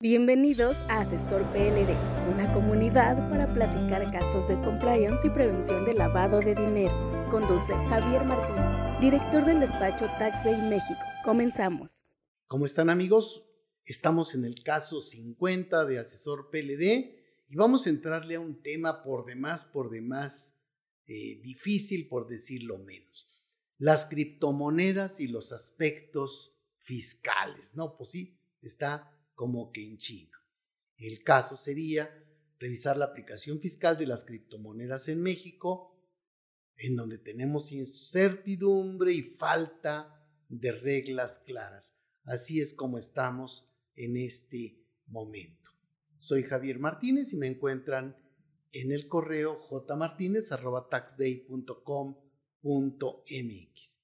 Bienvenidos a Asesor PLD, una comunidad para platicar casos de compliance y prevención de lavado de dinero. Conduce Javier Martínez, director del despacho Tax Day México. Comenzamos. ¿Cómo están amigos? Estamos en el caso 50 de Asesor PLD y vamos a entrarle a un tema por demás, por demás eh, difícil, por decirlo menos. Las criptomonedas y los aspectos fiscales, ¿no? Pues sí, está como que en chino. El caso sería revisar la aplicación fiscal de las criptomonedas en México, en donde tenemos incertidumbre y falta de reglas claras. Así es como estamos en este momento. Soy Javier Martínez y me encuentran en el correo jmartinez.taxday.com.mx.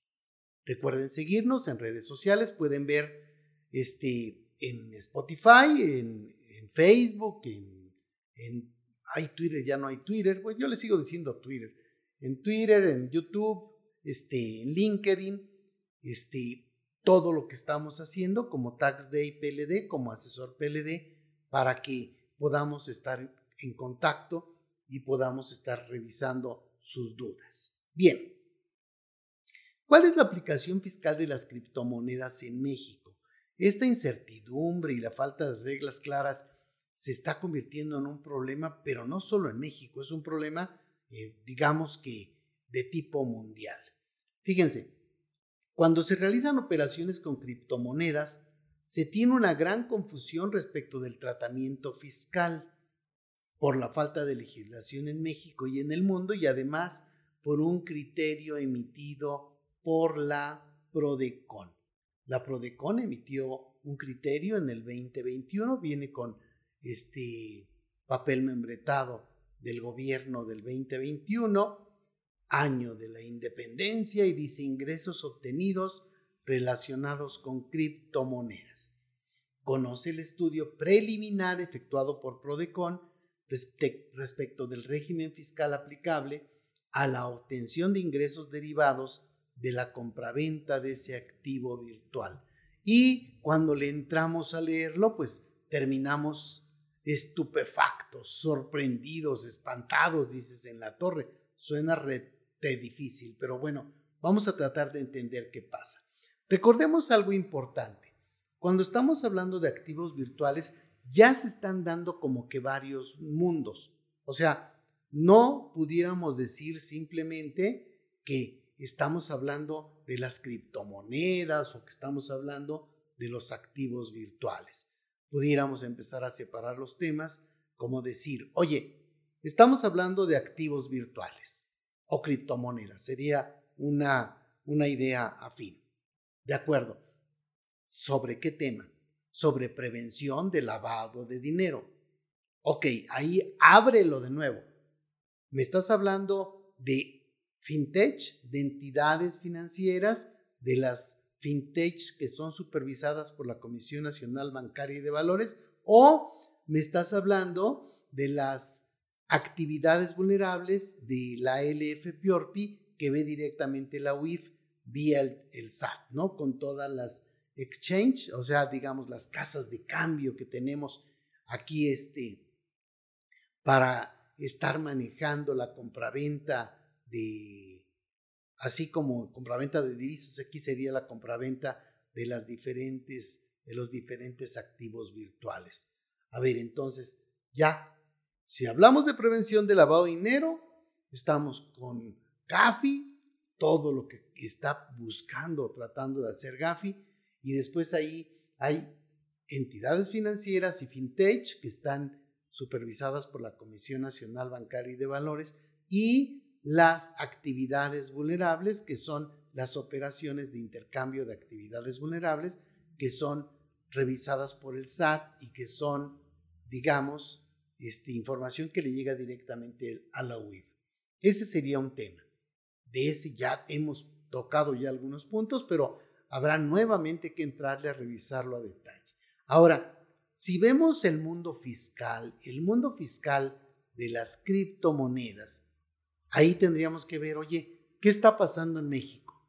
Recuerden seguirnos en redes sociales, pueden ver este en Spotify, en, Facebook, en, hay Twitter, ya no hay Twitter, pues yo le sigo diciendo Twitter, en Twitter, en YouTube, este, en LinkedIn, este, todo lo que estamos haciendo como Tax Day PLD, como asesor PLD, para que podamos estar en contacto y podamos estar revisando sus dudas. Bien, ¿cuál es la aplicación fiscal de las criptomonedas en México? Esta incertidumbre y la falta de reglas claras se está convirtiendo en un problema, pero no solo en México, es un problema, eh, digamos que, de tipo mundial. Fíjense, cuando se realizan operaciones con criptomonedas, se tiene una gran confusión respecto del tratamiento fiscal por la falta de legislación en México y en el mundo y además por un criterio emitido por la PRODECON. La Prodecon emitió un criterio en el 2021, viene con este papel membretado del gobierno del 2021, año de la independencia y dice ingresos obtenidos relacionados con criptomonedas. Conoce el estudio preliminar efectuado por Prodecon respecto del régimen fiscal aplicable a la obtención de ingresos derivados de la compraventa de ese activo virtual. Y cuando le entramos a leerlo, pues terminamos estupefactos, sorprendidos, espantados, dices en la torre. Suena rete difícil, pero bueno, vamos a tratar de entender qué pasa. Recordemos algo importante. Cuando estamos hablando de activos virtuales, ya se están dando como que varios mundos. O sea, no pudiéramos decir simplemente que estamos hablando de las criptomonedas o que estamos hablando de los activos virtuales. Pudiéramos empezar a separar los temas como decir, oye, estamos hablando de activos virtuales o criptomonedas. Sería una, una idea afín. De acuerdo. ¿Sobre qué tema? Sobre prevención de lavado de dinero. Ok, ahí ábrelo de nuevo. Me estás hablando de fintech, de entidades financieras, de las fintech que son supervisadas por la Comisión Nacional Bancaria y de Valores, o me estás hablando de las actividades vulnerables de la LF que ve directamente la UIF vía el, SAT, ¿no? Con todas las exchange, o sea, digamos, las casas de cambio que tenemos aquí este, para estar manejando la compraventa así como compraventa de divisas, aquí sería la compraventa de las diferentes, de los diferentes activos virtuales. A ver, entonces, ya, si hablamos de prevención de lavado de dinero, estamos con GAFI, todo lo que está buscando, tratando de hacer GAFI, y después ahí hay entidades financieras y fintech que están supervisadas por la Comisión Nacional Bancaria y de Valores y las actividades vulnerables, que son las operaciones de intercambio de actividades vulnerables, que son revisadas por el SAT y que son, digamos, este, información que le llega directamente a la UIF. Ese sería un tema. De ese ya hemos tocado ya algunos puntos, pero habrá nuevamente que entrarle a revisarlo a detalle. Ahora, si vemos el mundo fiscal, el mundo fiscal de las criptomonedas, ahí tendríamos que ver, oye, ¿qué está pasando en México?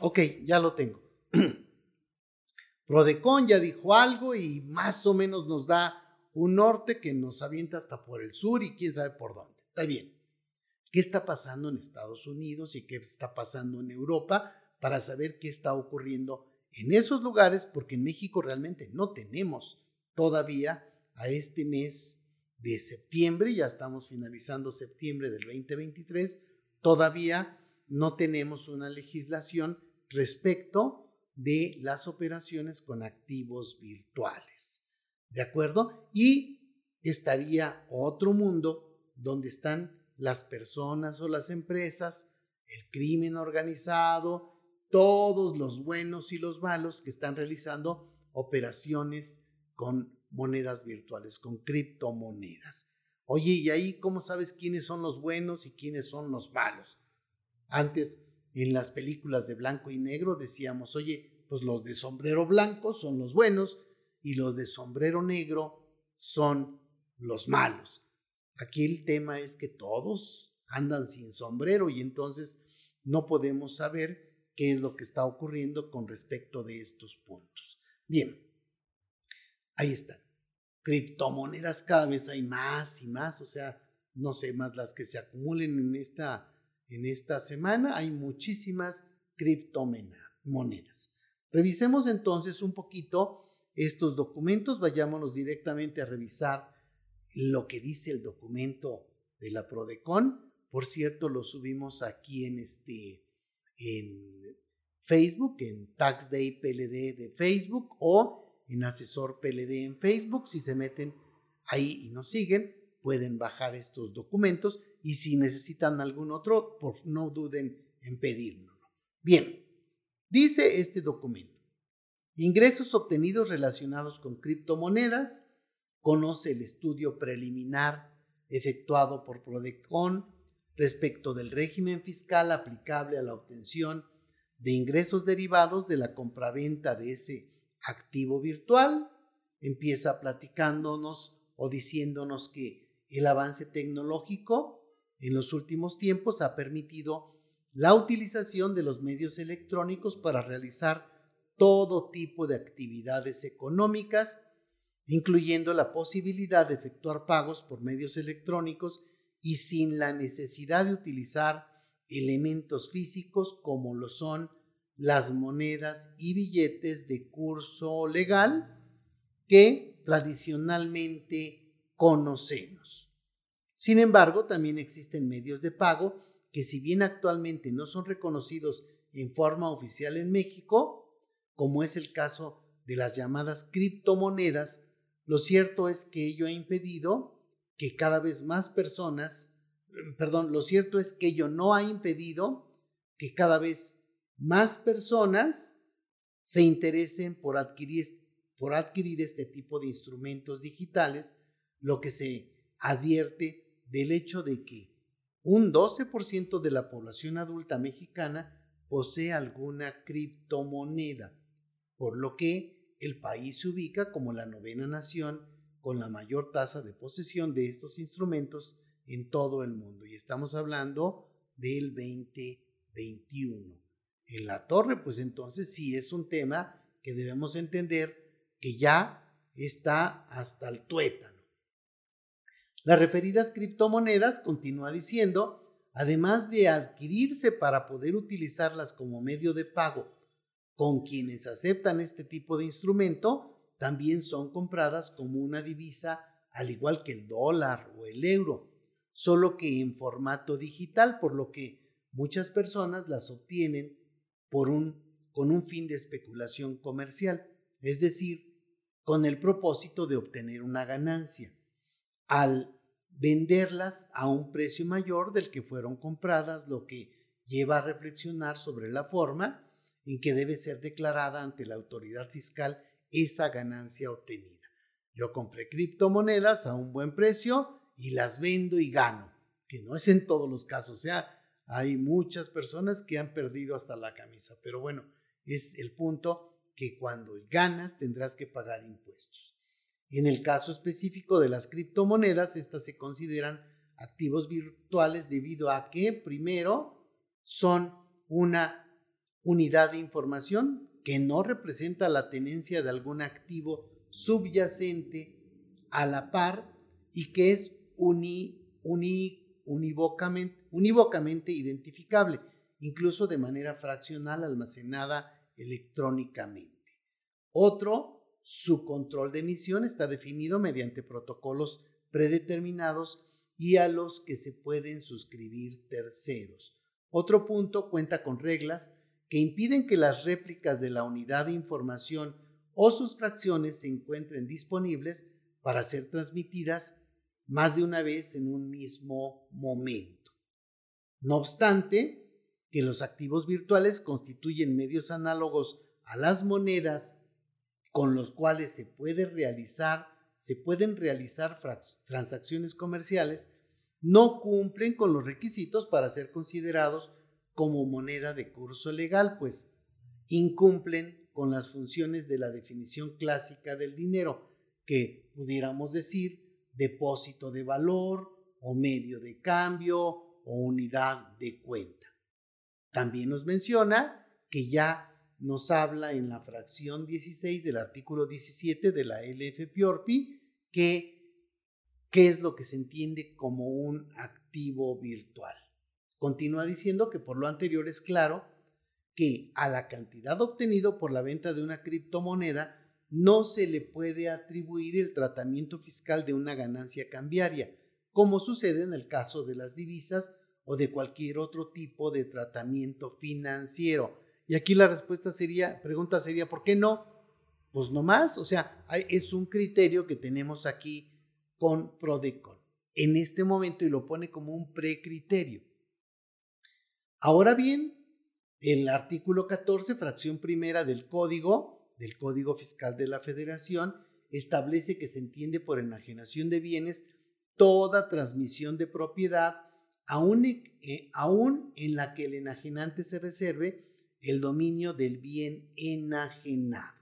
Ok, ya lo tengo. Prodecon ya dijo algo y más o menos nos da un norte que nos avienta hasta por el sur y quién sabe por dónde. Está bien. ¿Qué está pasando en Estados Unidos y qué está pasando en Europa para saber qué está ocurriendo en esos lugares? Porque en México realmente no tenemos todavía a este mes de septiembre, ya estamos finalizando septiembre del 2023, todavía no tenemos una legislación respecto de las operaciones con activos virtuales. ¿De acuerdo? Y estaría otro mundo donde están las personas o las empresas, el crimen organizado, todos los buenos y los malos que están realizando operaciones con monedas virtuales, con criptomonedas. Oye, ¿y ahí cómo sabes quiénes son los buenos y quiénes son los malos? Antes, en las películas de blanco y negro decíamos, oye, pues los de sombrero blanco son los buenos y los de sombrero negro son los malos. Aquí el tema es que todos andan sin sombrero y entonces no podemos saber qué es lo que está ocurriendo con respecto de estos puntos. Bien, ahí están. Criptomonedas cada vez hay más y más, o sea, no sé, más las que se acumulen en esta, en esta semana, hay muchísimas criptomonedas. Revisemos entonces un poquito estos documentos, vayámonos directamente a revisar lo que dice el documento de la Prodecon. Por cierto, lo subimos aquí en este en Facebook, en Tax Day PLD de Facebook o en Asesor PLD en Facebook. Si se meten ahí y nos siguen, pueden bajar estos documentos y si necesitan algún otro, no duden en pedírnoslo. Bien, dice este documento. Ingresos obtenidos relacionados con criptomonedas. Conoce el estudio preliminar efectuado por Prodecon respecto del régimen fiscal aplicable a la obtención de ingresos derivados de la compraventa de ese activo virtual. Empieza platicándonos o diciéndonos que el avance tecnológico en los últimos tiempos ha permitido la utilización de los medios electrónicos para realizar todo tipo de actividades económicas, incluyendo la posibilidad de efectuar pagos por medios electrónicos y sin la necesidad de utilizar elementos físicos como lo son las monedas y billetes de curso legal que tradicionalmente conocemos. Sin embargo, también existen medios de pago que si bien actualmente no son reconocidos en forma oficial en México, como es el caso de las llamadas criptomonedas, lo cierto es que ello ha impedido que cada vez más personas, perdón, lo cierto es que ello no ha impedido que cada vez más personas se interesen por adquirir, por adquirir este tipo de instrumentos digitales, lo que se advierte del hecho de que un 12% de la población adulta mexicana posee alguna criptomoneda por lo que el país se ubica como la novena nación con la mayor tasa de posesión de estos instrumentos en todo el mundo. Y estamos hablando del 2021. En la torre, pues entonces sí es un tema que debemos entender que ya está hasta el tuétano. Las referidas criptomonedas, continúa diciendo, además de adquirirse para poder utilizarlas como medio de pago con quienes aceptan este tipo de instrumento también son compradas como una divisa al igual que el dólar o el euro, solo que en formato digital, por lo que muchas personas las obtienen por un, con un fin de especulación comercial, es decir, con el propósito de obtener una ganancia, al venderlas a un precio mayor del que fueron compradas, lo que lleva a reflexionar sobre la forma en que debe ser declarada ante la autoridad fiscal esa ganancia obtenida. Yo compré criptomonedas a un buen precio y las vendo y gano, que no es en todos los casos, o sea, hay muchas personas que han perdido hasta la camisa, pero bueno, es el punto que cuando ganas tendrás que pagar impuestos. En el caso específico de las criptomonedas, estas se consideran activos virtuales debido a que, primero, son una unidad de información que no representa la tenencia de algún activo subyacente a la par y que es unívocamente identificable, incluso de manera fraccional almacenada electrónicamente. Otro, su control de emisión está definido mediante protocolos predeterminados y a los que se pueden suscribir terceros. Otro punto cuenta con reglas que impiden que las réplicas de la unidad de información o sus fracciones se encuentren disponibles para ser transmitidas más de una vez en un mismo momento. No obstante, que los activos virtuales constituyen medios análogos a las monedas con los cuales se puede realizar se pueden realizar transacciones comerciales, no cumplen con los requisitos para ser considerados como moneda de curso legal, pues incumplen con las funciones de la definición clásica del dinero, que pudiéramos decir depósito de valor o medio de cambio o unidad de cuenta. También nos menciona que ya nos habla en la fracción 16 del artículo 17 de la LFPORPI que qué es lo que se entiende como un activo virtual. Continúa diciendo que por lo anterior es claro que a la cantidad obtenido por la venta de una criptomoneda no se le puede atribuir el tratamiento fiscal de una ganancia cambiaria, como sucede en el caso de las divisas o de cualquier otro tipo de tratamiento financiero. Y aquí la respuesta sería, pregunta sería, ¿por qué no? Pues no más, o sea, es un criterio que tenemos aquí con Prodecon en este momento y lo pone como un precriterio. Ahora bien, el artículo 14, fracción primera del código, del Código Fiscal de la Federación, establece que se entiende por enajenación de bienes toda transmisión de propiedad, aún, eh, aún en la que el enajenante se reserve el dominio del bien enajenado.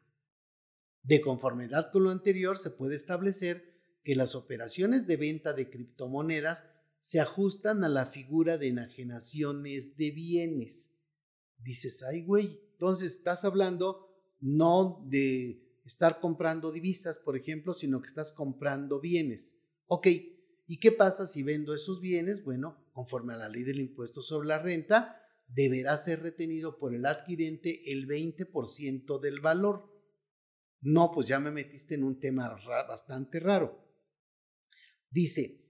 De conformidad con lo anterior, se puede establecer que las operaciones de venta de criptomonedas se ajustan a la figura de enajenaciones de bienes. Dices, ay, güey, entonces estás hablando no de estar comprando divisas, por ejemplo, sino que estás comprando bienes. Ok, ¿y qué pasa si vendo esos bienes? Bueno, conforme a la ley del impuesto sobre la renta, deberá ser retenido por el adquirente el 20% del valor. No, pues ya me metiste en un tema bastante raro. Dice,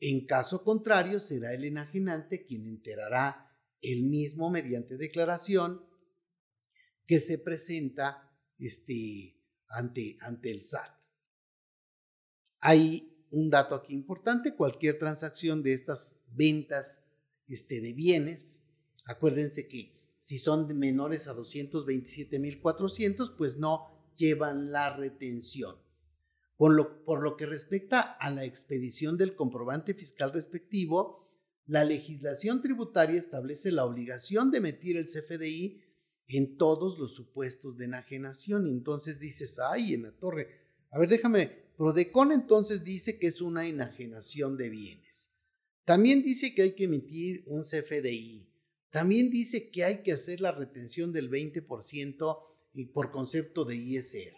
en caso contrario será el enajenante quien enterará el mismo mediante declaración que se presenta este, ante, ante el SAT. Hay un dato aquí importante, cualquier transacción de estas ventas este, de bienes Acuérdense que si son menores a 227.400, pues no llevan la retención. Por lo, por lo que respecta a la expedición del comprobante fiscal respectivo, la legislación tributaria establece la obligación de emitir el CFDI en todos los supuestos de enajenación. Y entonces dices, ay, en la torre. A ver, déjame, Prodecon entonces dice que es una enajenación de bienes. También dice que hay que emitir un CFDI. También dice que hay que hacer la retención del 20% por concepto de ISR.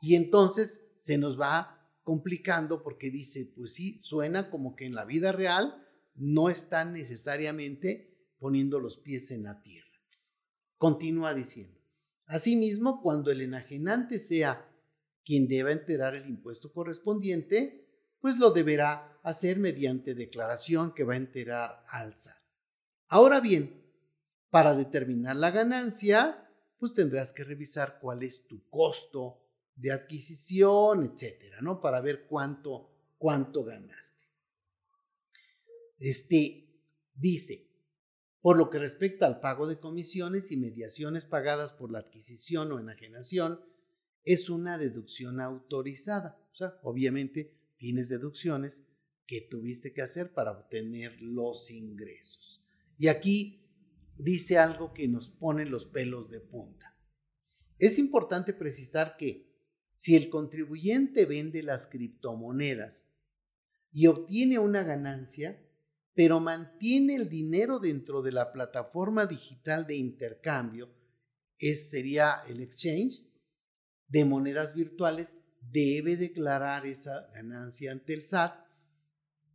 Y entonces se nos va complicando porque dice, pues sí, suena como que en la vida real no están necesariamente poniendo los pies en la tierra. Continúa diciendo, asimismo, cuando el enajenante sea quien deba enterar el impuesto correspondiente, pues lo deberá hacer mediante declaración que va a enterar al SAT. Ahora bien, para determinar la ganancia, pues tendrás que revisar cuál es tu costo de adquisición, etcétera, ¿no? Para ver cuánto, cuánto ganaste. Este dice, por lo que respecta al pago de comisiones y mediaciones pagadas por la adquisición o enajenación, es una deducción autorizada. O sea, obviamente tienes deducciones que tuviste que hacer para obtener los ingresos. Y aquí dice algo que nos pone los pelos de punta. Es importante precisar que si el contribuyente vende las criptomonedas y obtiene una ganancia, pero mantiene el dinero dentro de la plataforma digital de intercambio, es, sería el exchange de monedas virtuales, debe declarar esa ganancia ante el SAT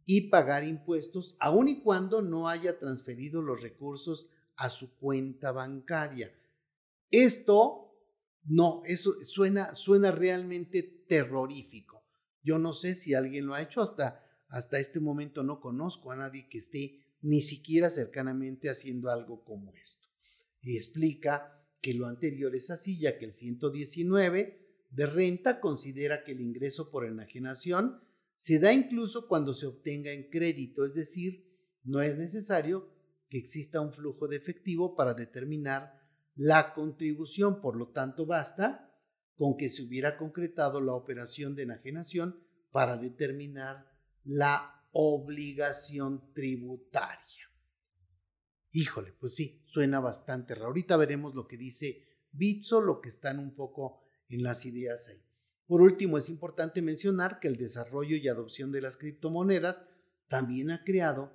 y pagar impuestos, aun y cuando no haya transferido los recursos a su cuenta bancaria. Esto no, eso suena, suena realmente terrorífico. Yo no sé si alguien lo ha hecho hasta, hasta este momento, no conozco a nadie que esté ni siquiera cercanamente haciendo algo como esto. Y explica que lo anterior es así, ya que el 119 de renta considera que el ingreso por enajenación se da incluso cuando se obtenga en crédito, es decir, no es necesario que exista un flujo de efectivo para determinar la contribución, por lo tanto basta con que se hubiera concretado la operación de enajenación para determinar la obligación tributaria. Híjole, pues sí, suena bastante raro. Ahorita veremos lo que dice Bitso, lo que están un poco en las ideas ahí. Por último, es importante mencionar que el desarrollo y adopción de las criptomonedas también ha creado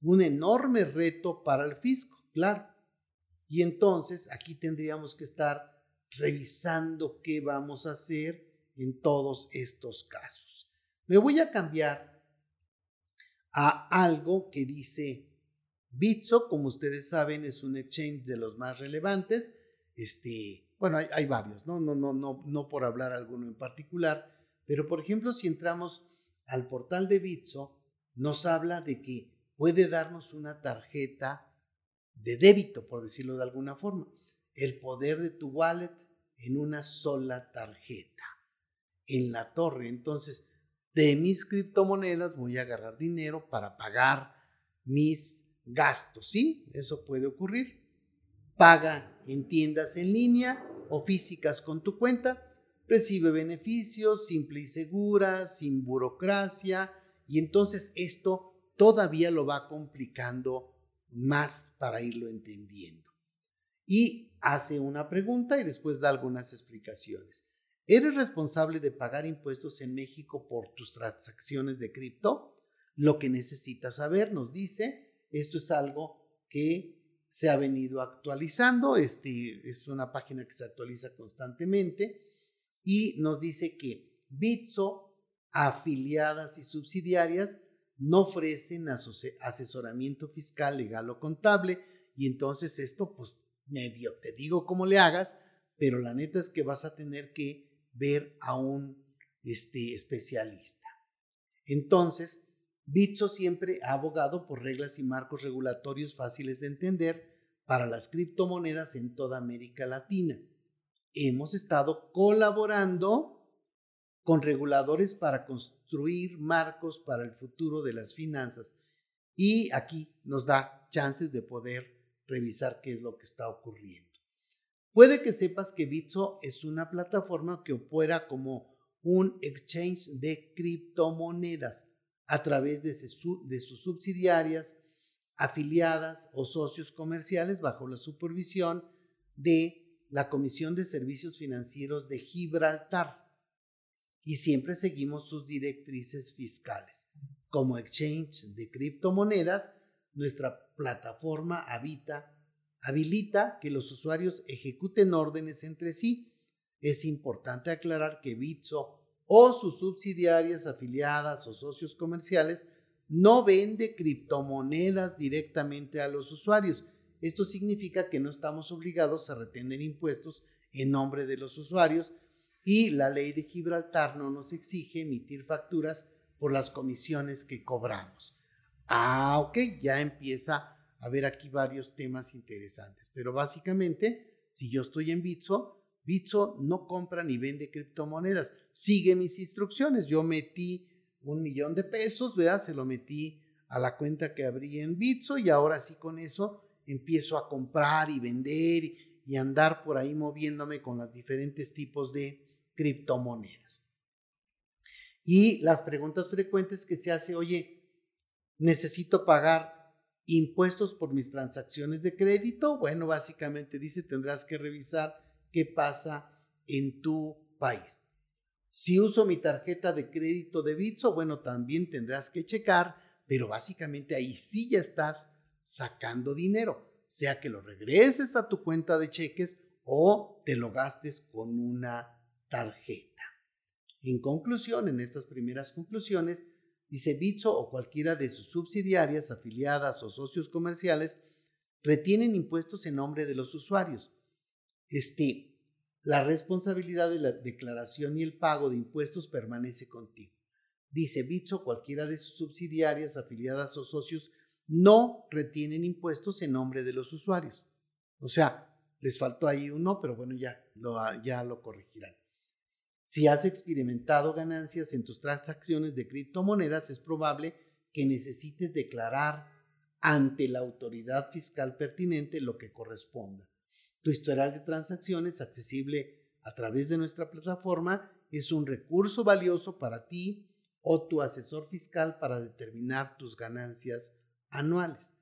un enorme reto para el fisco, claro. Y entonces aquí tendríamos que estar revisando qué vamos a hacer en todos estos casos. Me voy a cambiar a algo que dice Bitso, como ustedes saben, es un exchange de los más relevantes. Este, bueno, hay, varios, ¿no? No, no, no, no por hablar alguno en particular, pero por ejemplo, si entramos al portal de Bitso, nos habla de que puede darnos una tarjeta de débito, por decirlo de alguna forma. El poder de tu wallet en una sola tarjeta, en la torre. Entonces, de mis criptomonedas voy a agarrar dinero para pagar mis gastos, ¿sí? Eso puede ocurrir. Paga en tiendas en línea o físicas con tu cuenta, recibe beneficios, simple y segura, sin burocracia, y entonces esto todavía lo va complicando más para irlo entendiendo. Y hace una pregunta y después da algunas explicaciones. ¿Eres responsable de pagar impuestos en México por tus transacciones de cripto? Lo que necesitas saber, nos dice, esto es algo que se ha venido actualizando, este, es una página que se actualiza constantemente y nos dice que Bitso, afiliadas y subsidiarias, no ofrecen asesoramiento fiscal, legal o contable y entonces esto pues medio te digo cómo le hagas, pero la neta es que vas a tener que ver a un este, especialista. Entonces, Bitso siempre ha abogado por reglas y marcos regulatorios fáciles de entender para las criptomonedas en toda América Latina. Hemos estado colaborando con reguladores para construir marcos para el futuro de las finanzas y aquí nos da chances de poder revisar qué es lo que está ocurriendo. Puede que sepas que Bitso es una plataforma que opera como un exchange de criptomonedas a través de, sus subsidiarias, afiliadas o socios comerciales bajo la supervisión de la Comisión de Servicios Financieros de Gibraltar. Y siempre seguimos sus directrices fiscales. Como exchange de criptomonedas, nuestra plataforma habita, habilita que los usuarios ejecuten órdenes entre sí. Es importante aclarar que Bitso o sus subsidiarias afiliadas o socios comerciales no vende criptomonedas directamente a los usuarios. Esto significa que no estamos obligados a retener impuestos en nombre de los usuarios y la ley de Gibraltar no nos exige emitir facturas por las comisiones que cobramos. Ah, ok, ya empieza haber aquí varios temas interesantes, pero básicamente, si yo estoy en Bitso, Bitso no compra ni vende criptomonedas, sigue mis instrucciones. Yo metí un millón de pesos, ¿verdad? Se lo metí a la cuenta que abrí en Bitso y ahora sí con eso empiezo a comprar y vender y andar por ahí moviéndome con los diferentes tipos de criptomonedas. Y las preguntas frecuentes que se hace, oye, necesito pagar impuestos por mis transacciones de crédito. Bueno, básicamente dice, tendrás que revisar qué pasa en tu país. Si uso mi tarjeta de crédito de Bitso, bueno, también tendrás que checar, pero básicamente ahí sí ya estás sacando dinero, sea que lo regreses a tu cuenta de cheques o te lo gastes con una tarjeta. En conclusión, en estas primeras conclusiones, dice Bitso o cualquiera de sus subsidiarias, afiliadas o socios comerciales retienen impuestos en nombre de los usuarios. Este, la responsabilidad de la declaración y el pago de impuestos permanece contigo. Dice Bitso, cualquiera de sus subsidiarias, afiliadas o socios no retienen impuestos en nombre de los usuarios. O sea, les faltó ahí uno, pero bueno, ya ya lo corregirán. Si has experimentado ganancias en tus transacciones de criptomonedas, es probable que necesites declarar ante la autoridad fiscal pertinente lo que corresponda. Tu historial de transacciones, accesible a través de nuestra plataforma, es un recurso valioso para ti o tu asesor fiscal para determinar tus ganancias anuales.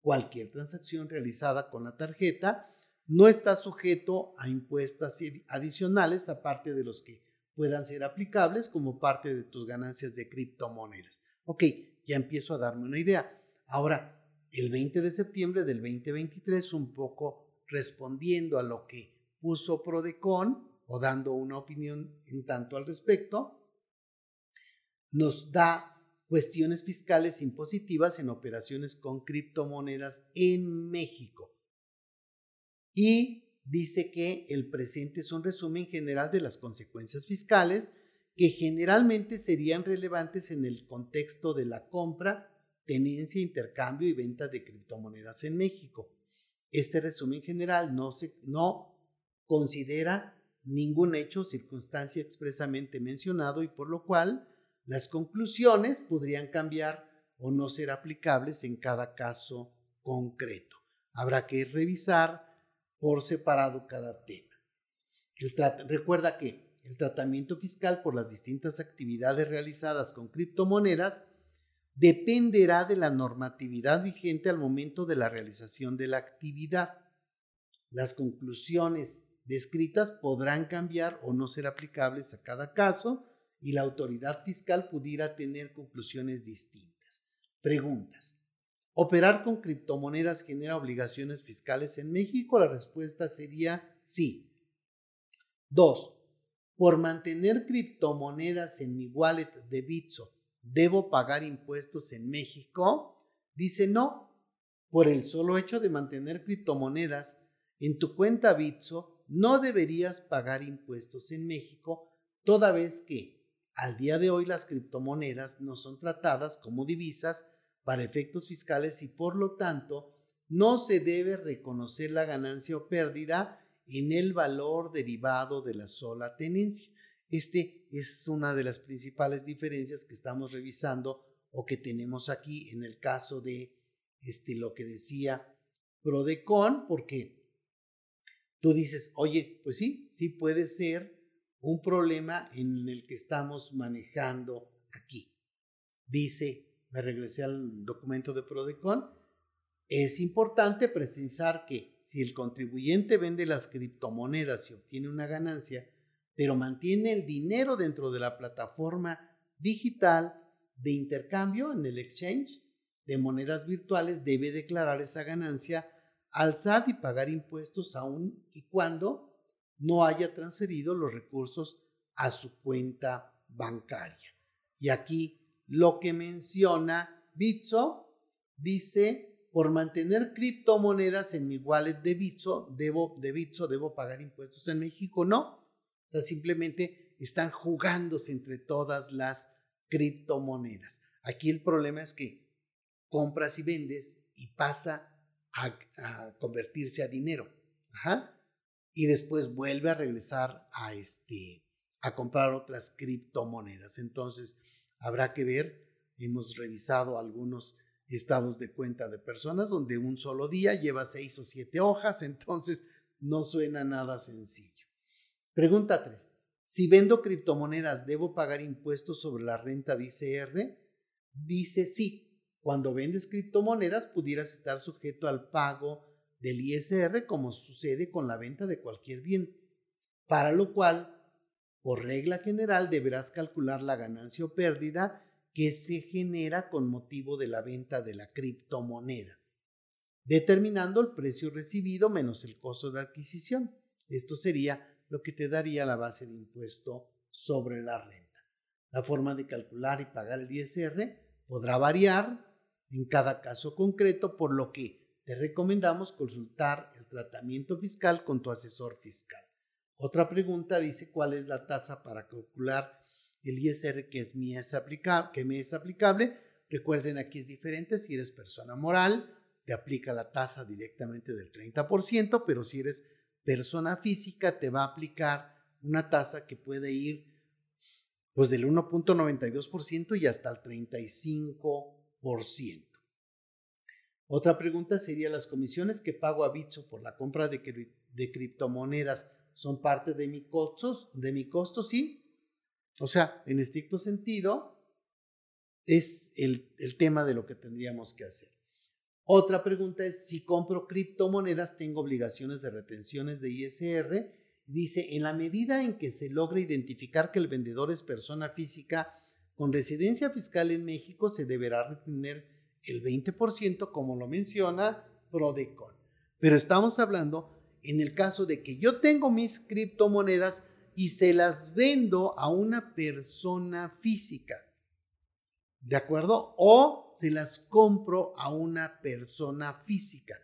Cualquier transacción realizada con la tarjeta no está sujeto a impuestos adicionales aparte de los que puedan ser aplicables como parte de tus ganancias de criptomonedas. Ok, ya empiezo a darme una idea. Ahora, el 20 de septiembre del 2023, un poco respondiendo a lo que puso Prodecon o dando una opinión en tanto al respecto, nos da cuestiones fiscales impositivas en operaciones con criptomonedas en México. Y dice que el presente es un resumen general de las consecuencias fiscales que generalmente serían relevantes en el contexto de la compra tenencia, intercambio y venta de criptomonedas en México. Este resumen general no, se, no considera ningún hecho o circunstancia expresamente mencionado y por lo cual las conclusiones podrían cambiar o no ser aplicables en cada caso concreto. Habrá que revisar por separado cada tema. recuerda que el tratamiento fiscal por las distintas actividades realizadas con criptomonedas dependerá de la normatividad vigente al momento de la realización de la actividad. Las conclusiones descritas podrán cambiar o no ser aplicables a cada caso y la autoridad fiscal pudiera tener conclusiones distintas. Preguntas. ¿Operar con criptomonedas genera obligaciones fiscales en México? La respuesta sería sí. Dos. Por mantener criptomonedas en mi wallet de Bitso ¿debo pagar impuestos en México? Dice no. Por el solo hecho de mantener criptomonedas en tu cuenta Bitso, no deberías pagar impuestos en México, toda vez que al día de hoy las criptomonedas no son tratadas como divisas para efectos fiscales y por lo tanto no se debe reconocer la ganancia o pérdida en el valor derivado de la sola tenencia. Este es una de las principales diferencias que estamos revisando o que tenemos aquí en el caso de este, lo que decía Prodecon, porque tú dices, oye, pues sí, sí puede ser un problema en el que estamos manejando aquí. Dice, me regresé al documento de Prodecon, es importante precisar que si el contribuyente vende las criptomonedas y obtiene una ganancia, pero mantiene el dinero dentro de la plataforma digital de intercambio en el exchange de monedas virtuales, debe declarar esa ganancia al SAT y pagar impuestos aún y cuando no haya transferido los recursos a su cuenta bancaria. Y aquí lo que menciona Bitso dice, por mantener criptomonedas en mi wallet de Bitso, debo, de Bitso, debo pagar impuestos en México. No, sea, simplemente están jugándose entre todas las criptomonedas. Aquí el problema es que compras y vendes y pasa a, convertirse a dinero. Y después vuelve a regresar a, este, a comprar otras criptomonedas. Entonces, habrá que ver, hemos revisado algunos estados de cuenta de personas donde un solo día lleva seis o siete hojas, entonces no suena nada sencillo. Pregunta 3. Si vendo criptomonedas, ¿debo pagar impuestos sobre la renta de ICR? Dice sí. Cuando vendes criptomonedas, pudieras estar sujeto al pago del ISR como sucede con la venta de cualquier bien, para lo cual, por regla general, deberás calcular la ganancia o pérdida que se genera con motivo de la venta de la criptomoneda, determinando el precio recibido menos el costo de adquisición. Esto sería lo que te daría la base de impuesto sobre la renta. La forma de calcular y pagar el ISR podrá variar en cada caso concreto, por lo que te recomendamos consultar el tratamiento fiscal con tu asesor fiscal. Otra pregunta dice cuál es la tasa para calcular el ISR que, es es que me es aplicable. Recuerden, aquí es diferente. Si eres persona moral, te aplica la tasa directamente del 30%, pero si eres persona física, te va a aplicar una tasa que puede ir pues del 1.92% y hasta el 35%. Otra pregunta sería, ¿las comisiones que pago a Bitso por la compra de criptomonedas son parte de mi? ¿De costo? Sí. O sea, en estricto sentido, es el, el tema de lo que tendríamos que hacer. Otra pregunta es, si compro criptomonedas, ¿tengo obligaciones de retenciones de ISR? Dice, en la medida en que se logra identificar que el vendedor es persona física con residencia fiscal en México, se deberá retener el 20%, como lo menciona Prodecon. Pero estamos hablando en el caso de que yo tengo mis criptomonedas y se las vendo a una persona física. ¿De acuerdo? O se las compro a una persona física.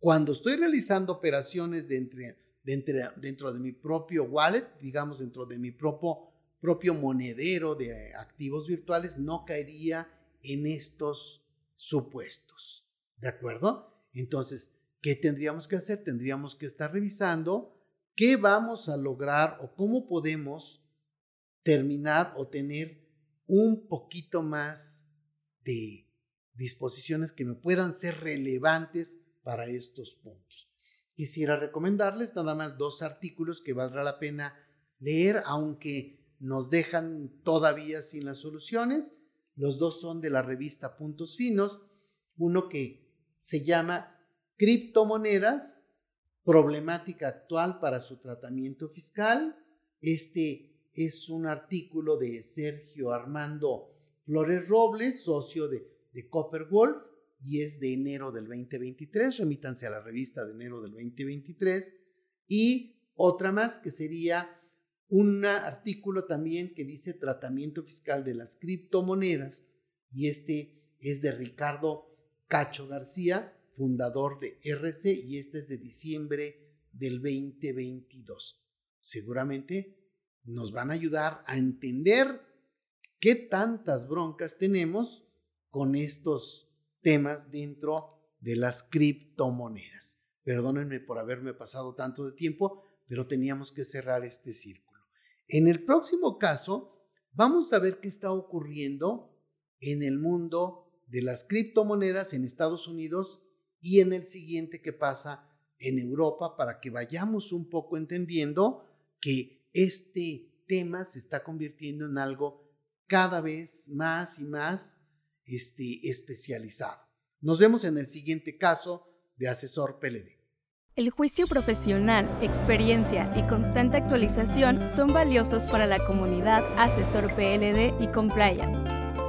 Cuando estoy realizando operaciones dentro, de mi propio wallet, digamos dentro de mi propio monedero de activos virtuales, no caería en estos supuestos. ¿De acuerdo? Entonces, ¿qué tendríamos que hacer? Tendríamos que estar revisando qué vamos a lograr o cómo podemos terminar o tener un poquito más de disposiciones que me puedan ser relevantes para estos puntos. Quisiera recomendarles nada más dos artículos que valdrá la pena leer, aunque nos dejan todavía sin las soluciones. Los dos son de la revista Puntos Finos, uno que se llama Criptomonedas, problemática actual para su tratamiento fiscal. Este es un artículo de Sergio Armando Flores Robles, socio de, de Copper Wolf, y es de enero del 2023. Remítanse a la revista de enero del 2023. Y otra más que sería un artículo también que dice tratamiento fiscal de las criptomonedas. Y este es de Ricardo Cacho García, fundador de RC, y este es de diciembre del 2022. Seguramente nos van a ayudar a entender qué tantas broncas tenemos con estos temas dentro de las criptomonedas. Perdónenme por haberme pasado tanto de tiempo, pero teníamos que cerrar este círculo. En el próximo caso, vamos a ver qué está ocurriendo en el mundo de las criptomonedas en Estados Unidos y en el siguiente que pasa en Europa para que vayamos un poco entendiendo que este tema se está convirtiendo en algo cada vez más y más este, especializado. Nos vemos en el siguiente caso de asesor PLD. El juicio profesional, experiencia y constante actualización son valiosos para la comunidad Asesor PLD y Compliance.